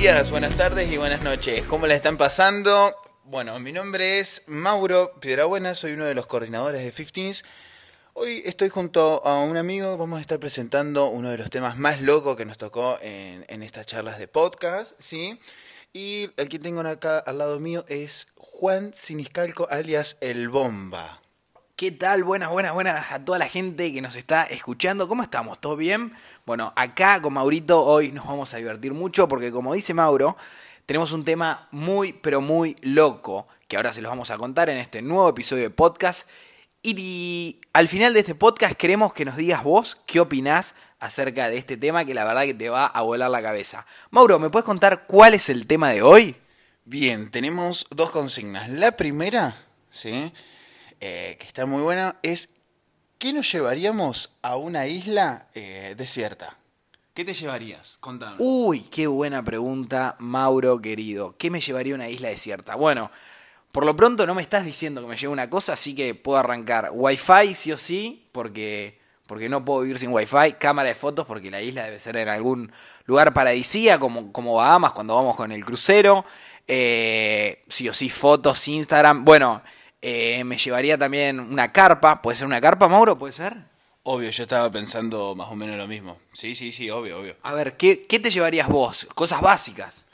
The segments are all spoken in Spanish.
días, buenas tardes y buenas noches. ¿Cómo la están pasando? Bueno, mi nombre es Mauro Piedrabuena, soy uno de los coordinadores de 15 Hoy estoy junto a un amigo, vamos a estar presentando uno de los temas más locos que nos tocó en, estas charlas de podcast, ¿sí? Y el que tengo acá al lado mío es Juan Siniscalco, alias El Bomba. ¿Qué tal? Buenas, buenas, buenas a toda la gente que nos está escuchando. ¿Cómo estamos? ¿Todo bien? Bueno, acá con Maurito hoy nos vamos a divertir mucho porque como dice Mauro, tenemos un tema muy, pero muy loco que ahora se los vamos a contar en este nuevo episodio de podcast. Y al final de este podcast queremos que nos digas vos qué opinás acerca de este tema que la verdad que te va a volar la cabeza. Mauro, ¿me puedes contar cuál es el tema de hoy? Bien, tenemos dos consignas. La primera, ¿sí? Eh, que está muy buena, es ¿qué nos llevaríamos a una isla eh, desierta? ¿Qué te llevarías? Contame. Uy, qué buena pregunta, Mauro querido. ¿Qué me llevaría a una isla desierta? Bueno, por lo pronto no me estás diciendo que me lleve una cosa, así que puedo arrancar Wi-Fi sí o sí, porque, porque no puedo vivir sin Wi-Fi, cámara de fotos, porque la isla debe ser en algún lugar paradisíaco, como, como Bahamas cuando vamos con el crucero. Eh, sí o sí, fotos, Instagram. Bueno, eh, me llevaría también una carpa. ¿Puede ser una carpa, Mauro? ¿Puede ser? Obvio, yo estaba pensando más o menos lo mismo. Sí, sí, sí, obvio, obvio. A ver, ¿qué, qué te llevarías vos? Cosas básicas.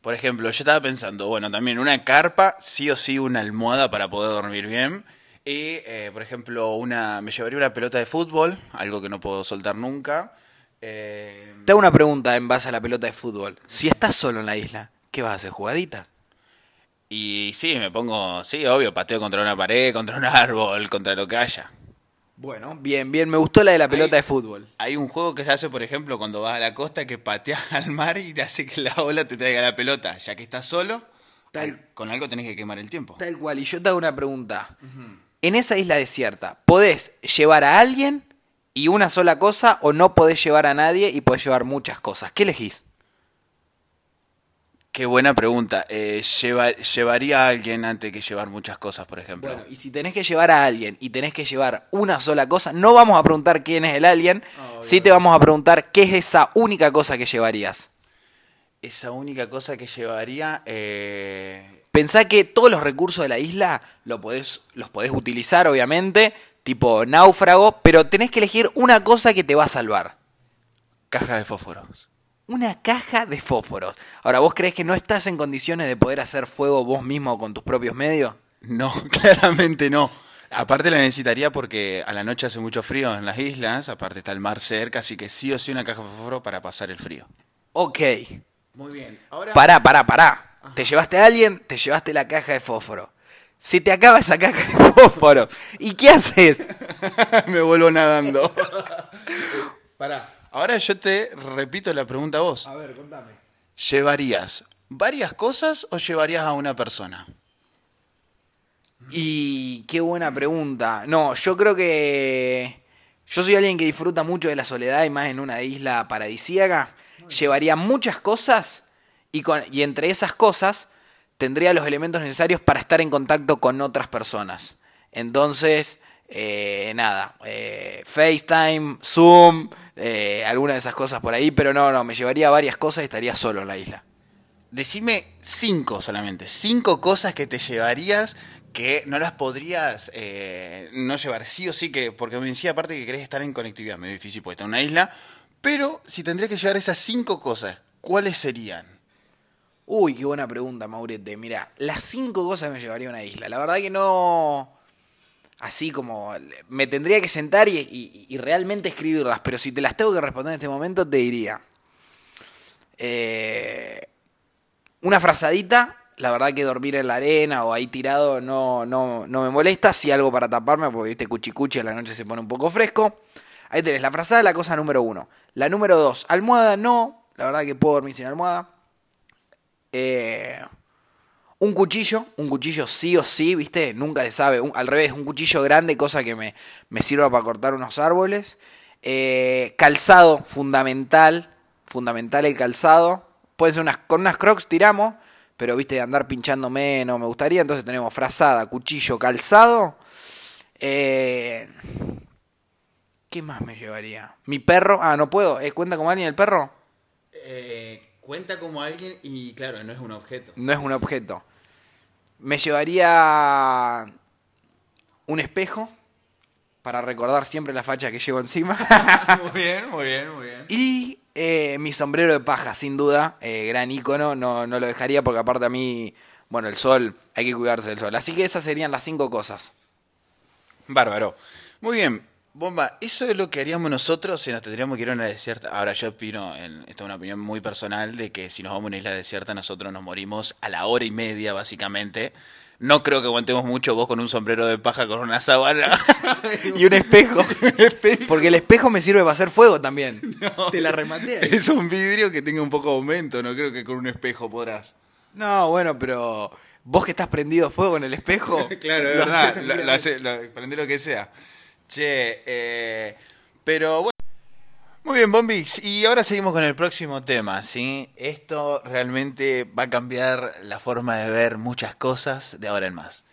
Por ejemplo, yo estaba pensando, bueno, también una carpa, sí o sí una almohada para poder dormir bien. Y, eh, por ejemplo, una me llevaría una pelota de fútbol, algo que no puedo soltar nunca. Eh... Te hago una pregunta en base a la pelota de fútbol. Si estás solo en la isla, ¿qué vas a hacer? ¿Jugadita? Y sí, me pongo, sí, obvio, pateo contra una pared, contra un árbol, contra lo que haya. Bueno, bien, bien, me gustó la de la pelota de fútbol. Hay un juego que se hace, por ejemplo, cuando vas a la costa que pateas al mar y te hace que la ola te traiga la pelota. Ya que estás solo, Tal, con algo tenés que quemar el tiempo. Tal cual, y yo te hago una pregunta. En esa isla desierta, ¿podés llevar a alguien y una sola cosa o no podés llevar a nadie y podés llevar muchas cosas? ¿Qué elegís? Qué buena pregunta. Eh, ¿Llevaría a alguien antes que llevar muchas cosas, por ejemplo? Bueno, y si tenés que llevar a alguien y tenés que llevar una sola cosa, no vamos a preguntar quién es el alien, sí te vamos a preguntar qué es esa única cosa que llevarías. Esa única cosa que llevaría... Eh... Pensá que todos los recursos de la isla lo podés, los podés utilizar, obviamente, tipo náufrago, pero tenés que elegir una cosa que te va a salvar. Caja de fósforos una caja de fósforos. Ahora, ¿vos crees que no estás en condiciones de poder hacer fuego vos mismo con tus propios medios? No, claramente no. Aparte la necesitaría porque a la noche hace mucho frío en las islas, aparte está el mar cerca, así que sí o sí una caja de fósforo para pasar el frío. Ok. Muy bien. Ahora... Pará, pará, pará. Te llevaste a alguien, te llevaste la caja de fósforo. Se te acaba esa caja de fósforo. ¿Y qué haces? Me vuelvo nadando. pará. Ahora yo te repito la pregunta a vos. A ver, contame. ¿Llevarías varias cosas o llevarías a una persona? Y qué buena pregunta. No, yo creo que yo soy alguien que disfruta mucho de la soledad y más en una isla paradisíaca. Llevaría muchas cosas y, con, y entre esas cosas tendría los elementos necesarios para estar en contacto con otras personas. Entonces, eh, nada, eh, FaceTime, Zoom, eh, alguna de esas cosas por ahí, pero no, no, me llevaría varias cosas y estaría solo en la isla. Decime cinco solamente, cinco cosas que te llevarías que no las podrías no llevar sí o sí, que porque me decía aparte que querés estar en conectividad, me difícil porque está en una isla, pero si tendrías que llevar esas cinco cosas, ¿cuáles serían? Uy, qué buena pregunta, Maurete. Mira, las cinco cosas me llevaría a una isla. La verdad que no así como me tendría que sentar y, realmente escribirlas, pero si te las tengo que responder en este momento, te diría. Eh, una frazadita, la verdad que dormir en la arena o ahí tirado no, no, no me molesta, si algo para taparme, porque este cuchicuchi a la noche se pone un poco fresco. Ahí tenés la frazada, la cosa número uno. La número dos, almohada no, la verdad que puedo dormir sin almohada. Eh, un cuchillo, un cuchillo sí o sí, ¿viste? Nunca se sabe. al revés, un cuchillo grande, cosa que me, me sirva para cortar unos árboles. Eh, calzado, fundamental. Fundamental el calzado. Pueden ser unas, con unas crocs tiramos, pero viste, andar pinchándome no me gustaría. Entonces tenemos frazada, cuchillo, calzado. Eh, ¿Qué más me llevaría? Mi perro. Ah, no puedo. ¿Eh, ¿Cuenta como alguien el perro? Eh, Cuenta como alguien y claro, no es un objeto. No es un objeto. Me llevaría un espejo para recordar siempre la facha que llevo encima. muy bien, muy bien, muy bien. y eh, mi sombrero de paja, sin duda. eh, gran ícono. No, no lo dejaría porque aparte a mí, bueno, el sol, hay que cuidarse del sol. Así que esas serían las cinco cosas. Bárbaro. Muy bien. Bomba, eso es lo que haríamos nosotros si nos tendríamos que ir a una desierta. Ahora yo opino, en, esta es una opinión muy personal, de que si nos vamos a una isla desierta nosotros nos morimos a la hora y media básicamente. No creo que aguantemos mucho vos con un sombrero de paja con una sábana. Y un espejo. Porque el espejo me sirve para hacer fuego también. Te la rematé ahí. es un vidrio que tenga un poco de aumento, no creo que con un espejo podrás. No, bueno, pero vos que estás prendido a fuego en el espejo. Claro, es verdad, haces lo, lo hace- lo- prende lo que sea. Che, eh, pero bueno. Muy bien, Bombix. Y ahora seguimos con el próximo tema, ¿sí? Esto realmente va a cambiar la forma de ver muchas cosas de ahora en más.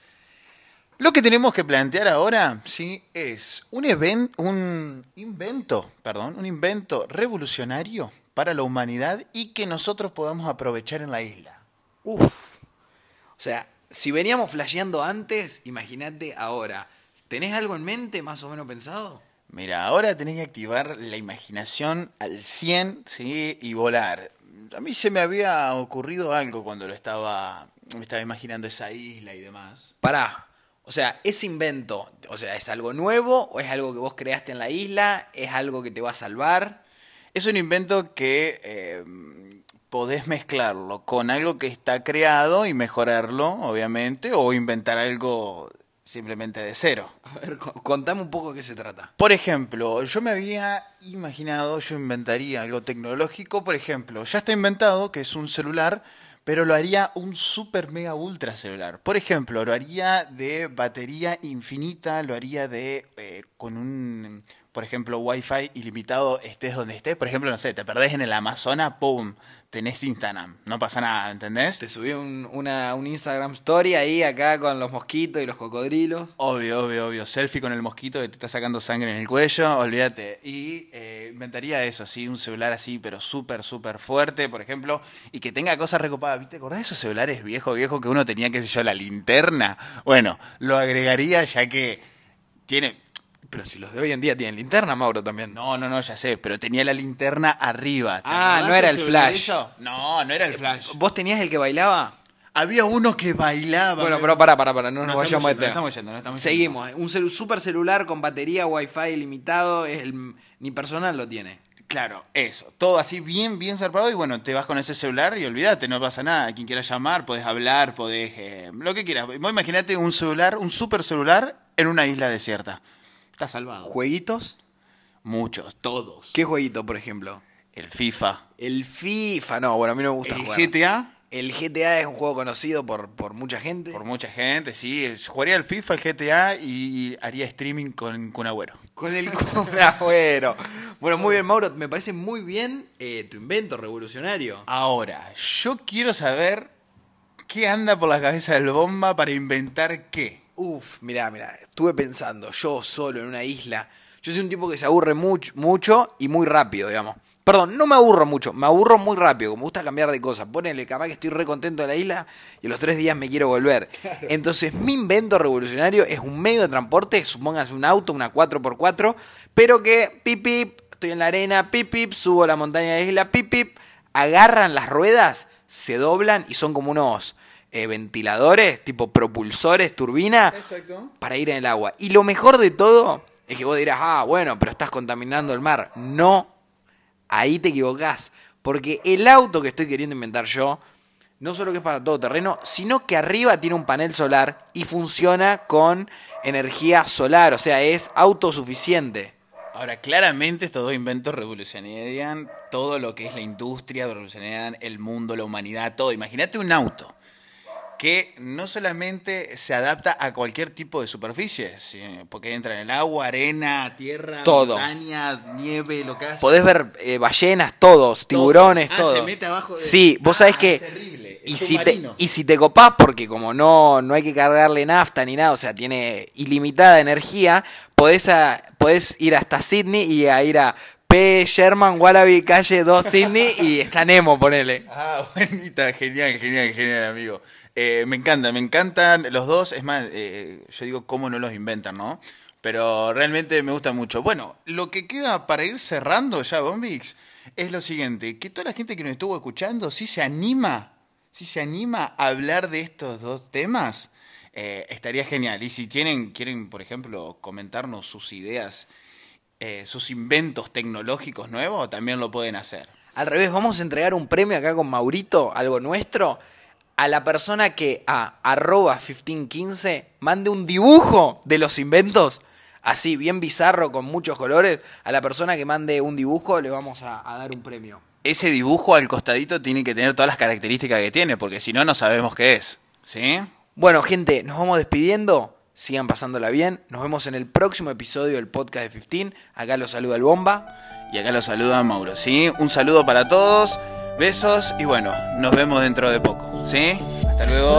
Lo que tenemos que plantear ahora, sí, es un evento, un invento, perdón, un invento revolucionario para la humanidad y que nosotros podamos aprovechar en la isla. Uf. O sea, si veníamos flasheando antes, imagínate ahora. ¿Tenés algo en mente más o menos pensado? Mira, ahora tenés que activar la imaginación al 100, ¿sí? Y volar. A mí se me había ocurrido algo cuando lo estaba, me estaba imaginando esa isla y demás. Pará. O sea, ese invento, o sea, ¿es algo nuevo o es algo que vos creaste en la isla? ¿Es algo que te va a salvar? Es un invento que eh, podés mezclarlo con algo que está creado y mejorarlo, obviamente, o inventar algo simplemente de cero. A ver, co- contame un poco de qué se trata. Por ejemplo, yo me había imaginado, yo inventaría algo tecnológico, por ejemplo, ya está inventado que es un celular, pero lo haría un super mega ultra celular. Por ejemplo, lo haría de batería infinita, lo haría de eh, con un, por ejemplo, wifi ilimitado, estés donde estés. Por ejemplo, no sé, te perdés en el Amazonas, ¡pum! Tenés Instagram, no pasa nada, ¿entendés? Te subí un, una, un Instagram story ahí acá con los mosquitos y los cocodrilos. Obvio, obvio, obvio. Selfie con el mosquito que te está sacando sangre en el cuello, olvídate. Y eh, inventaría eso, sí, un celular así, pero súper, súper fuerte, por ejemplo, y que tenga cosas recopadas. ¿Viste? ¿Acordás de esos celulares viejos, viejos que uno tenía, qué sé yo, la linterna? Bueno, lo agregaría ya que tiene... Pero si los de hoy en día tienen linterna, Mauro, también. No, no, no, ya sé, pero tenía la linterna arriba. ¿Te Ah, no era el flash. No, no era el flash. ¿Vos tenías el que bailaba? Había uno que bailaba. Bueno, pero pará, pará, pará, no nos No vayamos a meter. no estamos yendo, no estamos Seguimos. Un celu- super celular con batería, wifi ilimitado, es el, ni personal lo tiene. Claro, eso. Todo así bien, bien zarpado y bueno, te vas con ese celular y olvídate, no pasa nada. Quien quiera llamar, podés hablar, podés... eh, lo que quieras. Vos imaginate un celular, un super celular en una isla desierta. Está salvado. ¿Jueguitos? Muchos, todos. ¿Qué jueguito, por ejemplo? El FIFA. El FIFA, no, bueno, a mí no me gusta El jugar. GTA, El GTA es un juego conocido por, por mucha gente. por mucha gente, sí. es- Jugaría el FIFA, el GTA y haría streaming con Kun Agüero. Con el Kun Agüero. Bueno, muy bien, Mauro, me parece muy bien eh, tu invento revolucionario. Ahora, yo quiero saber qué anda por la cabeza del bomba para inventar qué. Uf, mirá, mirá, estuve pensando, yo solo en una isla. Yo soy un tipo que se aburre mucho, mucho y muy rápido, digamos. Perdón, no me aburro mucho, me aburro muy rápido, me gusta cambiar de cosas. Ponele, capaz que estoy re contento de la isla y a los tres días me quiero volver. Entonces, mi invento revolucionario es un medio de transporte, supóngase un auto, una 4x4, pero que pip pip, estoy en la arena, pip pip, subo a la montaña de la isla, pip pip, agarran las ruedas, se doblan y son como unos eh, ventiladores, tipo propulsores, turbina, Exacto. para ir en el agua. Y lo mejor de todo es que vos dirás, ah, bueno, pero estás contaminando el mar. No, ahí te equivocás. Porque el auto que estoy queriendo inventar yo, no solo que es para todo terreno, sino que arriba tiene un panel solar y funciona con energía solar, o sea, es autosuficiente. Ahora, claramente estos dos inventos revolucionarían todo lo que es la industria, revolucionarían el mundo, la humanidad, todo. Imagínate un auto que no solamente se adapta a cualquier tipo de superficie, porque entra en el agua, arena, tierra, Todo. montaña, nieve, lo que hace. Podés ver eh, ballenas, todos, tiburones, Ah, todo. se mete abajo de- Sí, vos Ah, sabés que. terrible, Y si, te, y si te copás, porque como no, no hay que cargarle nafta ni nada, o sea, tiene ilimitada energía, podés, a- podés ir hasta Sydney y a ir a P. Sherman, Wallaby, calle 2, Sydney y está ponele. Ah, bonita, genial, genial, genial, amigo. Eh, me encanta, me encantan los dos. Es más, eh, yo digo cómo no los inventan, ¿no? Pero realmente me gusta mucho. Bueno, lo que queda para ir cerrando ya, Bombix, es lo siguiente: que toda la gente que nos estuvo escuchando, si se anima, si se anima a hablar de estos dos temas, eh, estaría genial. Y si tienen, quieren, por ejemplo, comentarnos sus ideas, eh, sus inventos tecnológicos nuevos, también lo pueden hacer. Al revés, vamos a entregar un premio acá con Maurito, algo nuestro, a la persona que a arroba 1515 mande un dibujo de los inventos, así bien bizarro, con muchos colores. A la persona que mande un dibujo le vamos a, a dar un premio. Ese dibujo al costadito tiene que tener todas las características que tiene, porque si no, no sabemos qué es. ¿Sí? Bueno, gente, nos vamos despidiendo. Sigan pasándola bien. Nos vemos en el próximo episodio del podcast de 15. Acá los saluda el Bomba. Y acá lo saluda Mauro, ¿sí? Un saludo para todos, besos y bueno, nos vemos dentro de poco, ¿sí? Hasta luego.